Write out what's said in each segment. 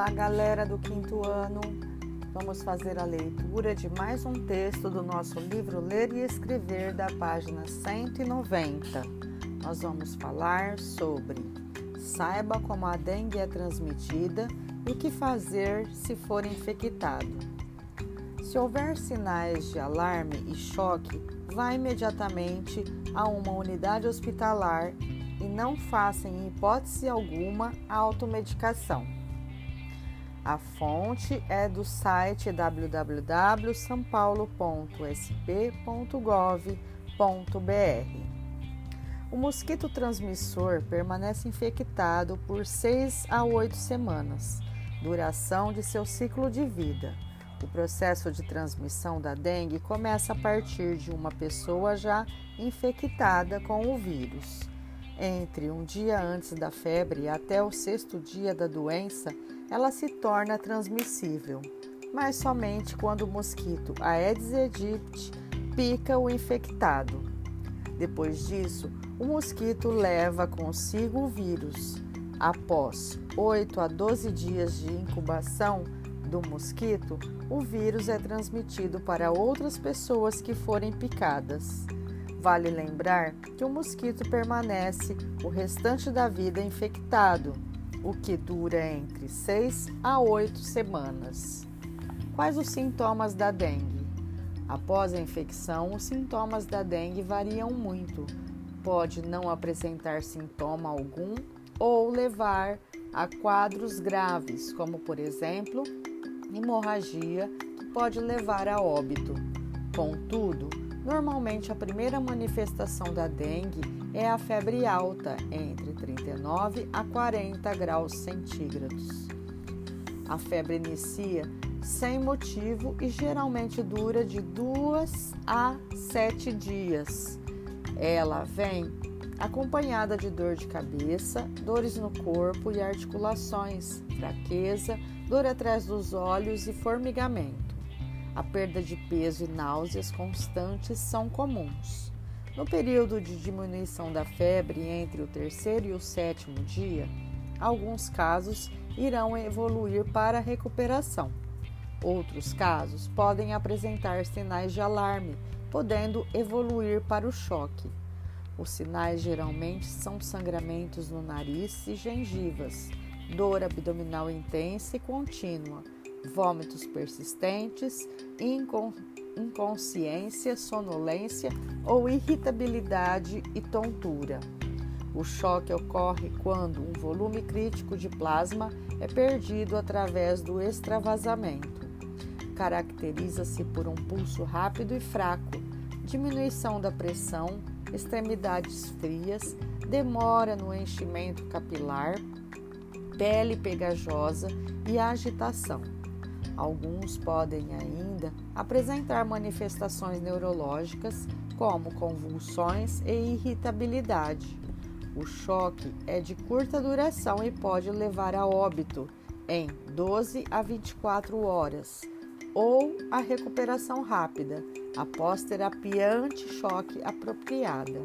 Olá, galera do quinto ano. Vamos fazer a leitura de mais um texto do nosso livro Ler e Escrever, da página 190. Nós vamos falar sobre saiba como a dengue é transmitida e o que fazer se for infectado. Se houver sinais de alarme e choque, vá imediatamente a uma unidade hospitalar e não faça, em hipótese alguma, a automedicação. A fonte é do site www.sampaulo.sp.gov.br. O mosquito transmissor permanece infectado por 6 a 8 semanas, duração de seu ciclo de vida. O processo de transmissão da dengue começa a partir de uma pessoa já infectada com o vírus. Entre um dia antes da febre até o sexto dia da doença, ela se torna transmissível, mas somente quando o mosquito Aedes aegypti pica o infectado. Depois disso, o mosquito leva consigo o vírus. Após 8 a 12 dias de incubação do mosquito, o vírus é transmitido para outras pessoas que forem picadas. Vale lembrar que o mosquito permanece o restante da vida infectado, o que dura entre 6 a 8 semanas. Quais os sintomas da dengue? Após a infecção, os sintomas da dengue variam muito. Pode não apresentar sintoma algum ou levar a quadros graves, como por exemplo, hemorragia, que pode levar a óbito. Contudo, Normalmente, a primeira manifestação da dengue é a febre alta, entre 39 a 40 graus centígrados. A febre inicia sem motivo e geralmente dura de 2 a 7 dias. Ela vem acompanhada de dor de cabeça, dores no corpo e articulações, fraqueza, dor atrás dos olhos e formigamento. A perda de peso e náuseas constantes são comuns. No período de diminuição da febre entre o terceiro e o sétimo dia, alguns casos irão evoluir para a recuperação. Outros casos podem apresentar sinais de alarme, podendo evoluir para o choque. Os sinais geralmente são sangramentos no nariz e gengivas, dor abdominal intensa e contínua vômitos persistentes, inconsciência, sonolência ou irritabilidade e tontura. O choque ocorre quando um volume crítico de plasma é perdido através do extravasamento. Caracteriza-se por um pulso rápido e fraco, diminuição da pressão, extremidades frias, demora no enchimento capilar, pele pegajosa e agitação. Alguns podem ainda apresentar manifestações neurológicas, como convulsões e irritabilidade. O choque é de curta duração e pode levar a óbito em 12 a 24 horas, ou a recuperação rápida após terapia anti-choque apropriada.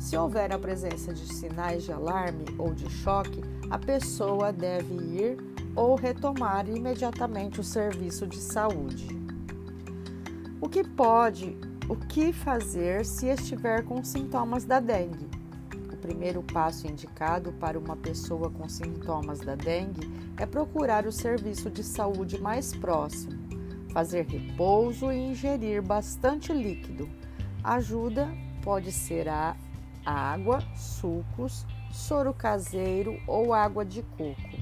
Se houver a presença de sinais de alarme ou de choque, a pessoa deve ir ou retomar imediatamente o serviço de saúde. O que pode, o que fazer se estiver com sintomas da dengue? O primeiro passo indicado para uma pessoa com sintomas da dengue é procurar o serviço de saúde mais próximo, fazer repouso e ingerir bastante líquido. Ajuda pode ser a água, sucos, soro caseiro ou água de coco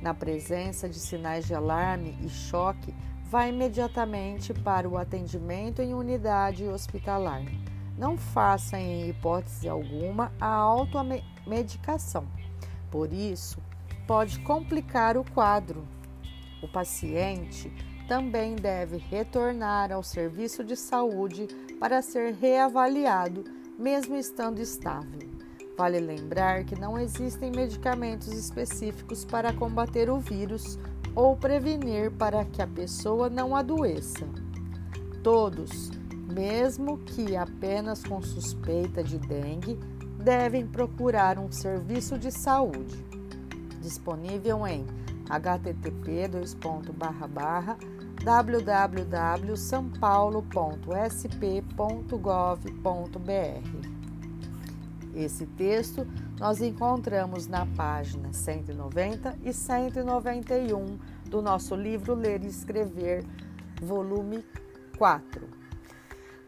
na presença de sinais de alarme e choque, vá imediatamente para o atendimento em unidade hospitalar. Não faça, em hipótese alguma, a automedicação. Por isso, pode complicar o quadro. O paciente também deve retornar ao serviço de saúde para ser reavaliado, mesmo estando estável. Vale lembrar que não existem medicamentos específicos para combater o vírus ou prevenir para que a pessoa não adoeça. Todos, mesmo que apenas com suspeita de dengue, devem procurar um serviço de saúde disponível em http www.sampaulo.sp.gov.br. Esse texto nós encontramos na página 190 e 191 do nosso livro Ler e Escrever, volume 4.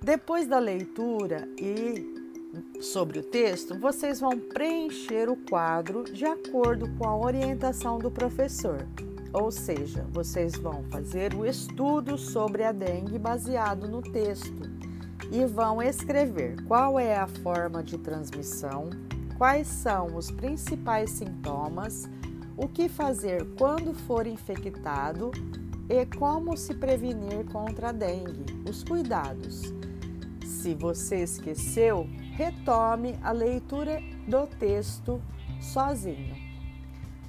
Depois da leitura e sobre o texto, vocês vão preencher o quadro de acordo com a orientação do professor. Ou seja, vocês vão fazer o estudo sobre a dengue baseado no texto e vão escrever qual é a forma de transmissão, quais são os principais sintomas, o que fazer quando for infectado e como se prevenir contra a dengue, os cuidados. Se você esqueceu, retome a leitura do texto sozinho.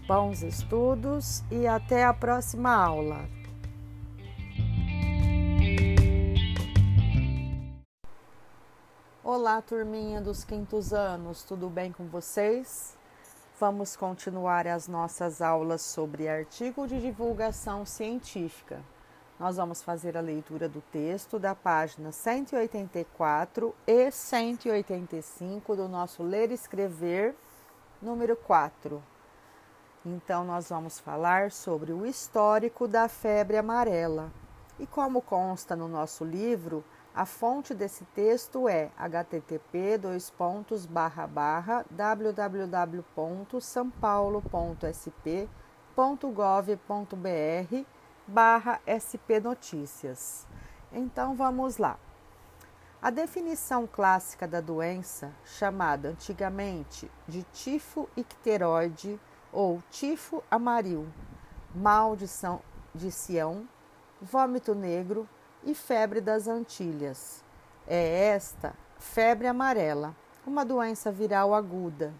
Bons estudos e até a próxima aula! Olá, turminha dos quintos anos, tudo bem com vocês? Vamos continuar as nossas aulas sobre artigo de divulgação científica. Nós vamos fazer a leitura do texto da página 184 e 185 do nosso Ler e Escrever, número 4. Então, nós vamos falar sobre o histórico da febre amarela. E como consta no nosso livro, a fonte desse texto é http www.sampaulo.sp.gov.br barra SP Notícias. Então vamos lá. A definição clássica da doença, chamada antigamente de tifo icteroide ou tifo amaril, mal de, São, de Sião, vômito negro e febre das Antilhas. É esta febre amarela, uma doença viral aguda,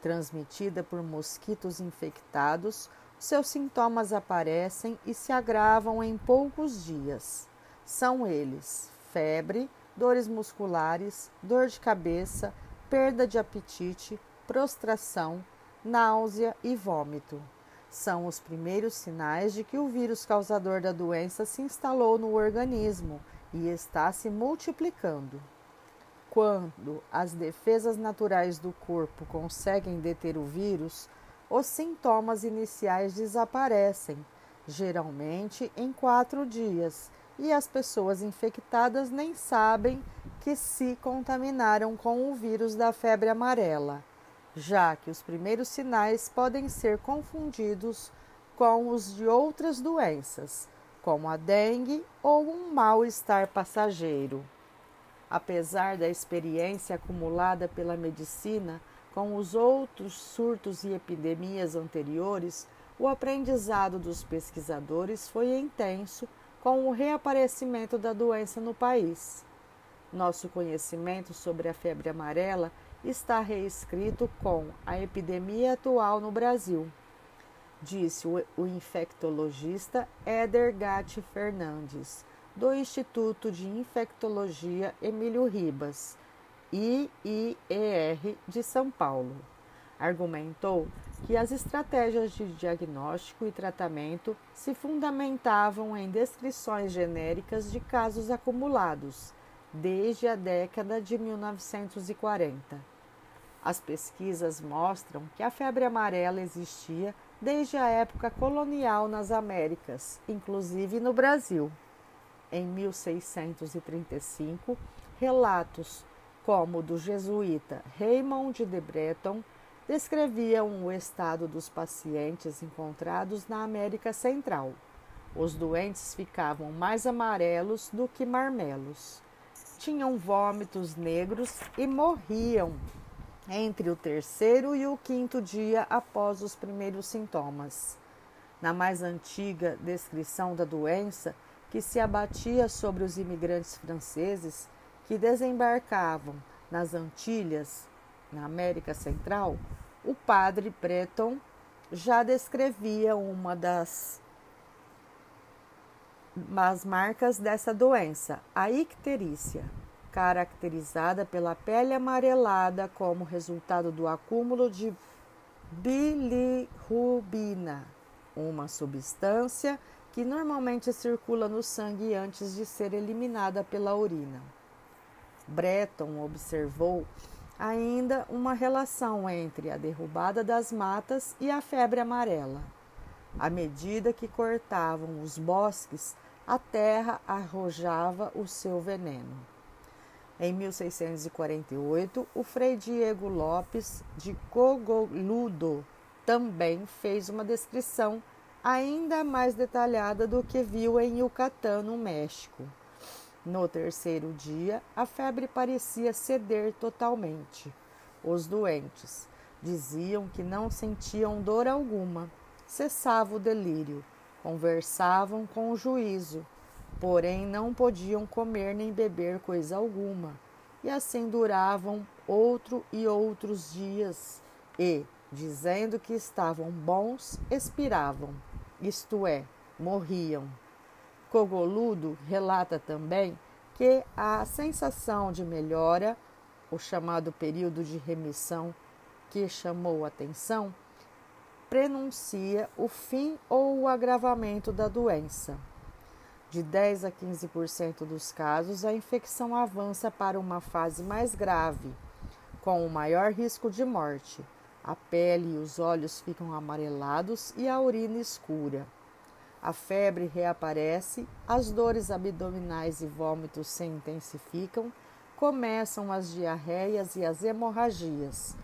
transmitida por mosquitos infectados seus sintomas aparecem e se agravam em poucos dias. São eles: febre, dores musculares, dor de cabeça, perda de apetite, prostração, náusea e vômito. São os primeiros sinais de que o vírus causador da doença se instalou no organismo e está se multiplicando. Quando as defesas naturais do corpo conseguem deter o vírus, os sintomas iniciais desaparecem, geralmente em quatro dias, e as pessoas infectadas nem sabem que se contaminaram com o vírus da febre amarela, já que os primeiros sinais podem ser confundidos com os de outras doenças, como a dengue ou um mal-estar passageiro. Apesar da experiência acumulada pela medicina, com os outros surtos e epidemias anteriores, o aprendizado dos pesquisadores foi intenso com o reaparecimento da doença no país. Nosso conhecimento sobre a febre amarela está reescrito com a epidemia atual no Brasil, disse o infectologista Éder Gatti Fernandes, do Instituto de Infectologia Emílio Ribas IIER de São Paulo. Argumentou que as estratégias de diagnóstico e tratamento se fundamentavam em descrições genéricas de casos acumulados desde a década de 1940. As pesquisas mostram que a febre amarela existia desde a época colonial nas Américas, inclusive no Brasil. Em 1635, relatos como o do jesuíta Raymond de Breton, descreviam o estado dos pacientes encontrados na América Central. Os doentes ficavam mais amarelos do que marmelos. Tinham vômitos negros e morriam entre o terceiro e o quinto dia após os primeiros sintomas. Na mais antiga descrição da doença, que se abatia sobre os imigrantes franceses, que desembarcavam nas Antilhas, na América Central, o padre Breton já descrevia uma das as marcas dessa doença, a icterícia, caracterizada pela pele amarelada como resultado do acúmulo de bilirrubina uma substância que normalmente circula no sangue antes de ser eliminada pela urina. Breton observou ainda uma relação entre a derrubada das matas e a febre amarela. À medida que cortavam os bosques, a terra arrojava o seu veneno. Em 1648, o Frei Diego Lopes de Cogoludo também fez uma descrição ainda mais detalhada do que viu em Yucatán, no México. No terceiro dia, a febre parecia ceder totalmente. Os doentes diziam que não sentiam dor alguma, cessava o delírio, conversavam com o juízo, porém não podiam comer nem beber coisa alguma, e assim duravam outro e outros dias, e, dizendo que estavam bons, expiravam, isto é, morriam. Cogoludo relata também que a sensação de melhora, o chamado período de remissão que chamou atenção, prenuncia o fim ou o agravamento da doença. De 10 a 15% dos casos, a infecção avança para uma fase mais grave, com o maior risco de morte. A pele e os olhos ficam amarelados e a urina escura. A febre reaparece, as dores abdominais e vômitos se intensificam, começam as diarreias e as hemorragias,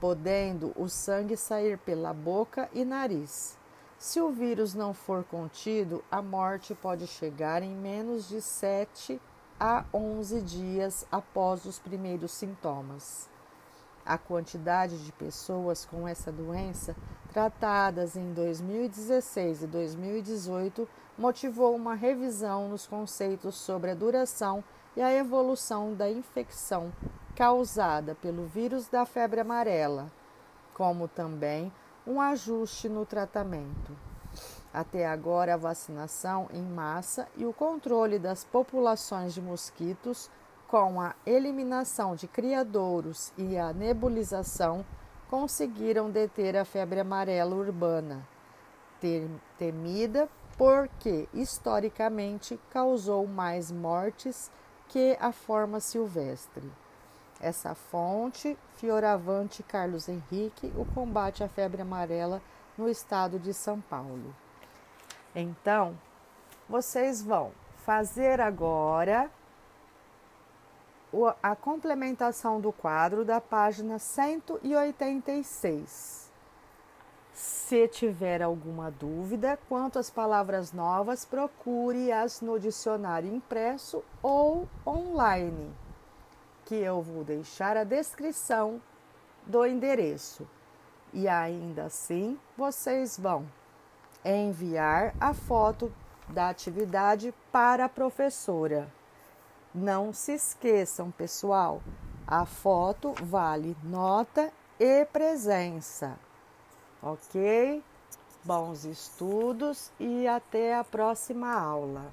podendo o sangue sair pela boca e nariz. Se o vírus não for contido, a morte pode chegar em menos de 7 a 11 dias após os primeiros sintomas. A quantidade de pessoas com essa doença tratadas em 2016 e 2018 motivou uma revisão nos conceitos sobre a duração e a evolução da infecção causada pelo vírus da febre amarela, como também um ajuste no tratamento. Até agora, a vacinação em massa e o controle das populações de mosquitos com a eliminação de criadouros e a nebulização, conseguiram deter a febre amarela urbana, temida porque historicamente causou mais mortes que a forma silvestre. Essa fonte, Fioravante Carlos Henrique, o combate à febre amarela no estado de São Paulo. Então, vocês vão fazer agora a complementação do quadro da página 186. Se tiver alguma dúvida quanto às palavras novas, procure-as no dicionário impresso ou online, que eu vou deixar a descrição do endereço. E ainda assim, vocês vão enviar a foto da atividade para a professora. Não se esqueçam, pessoal, a foto vale nota e presença. Ok? Bons estudos e até a próxima aula.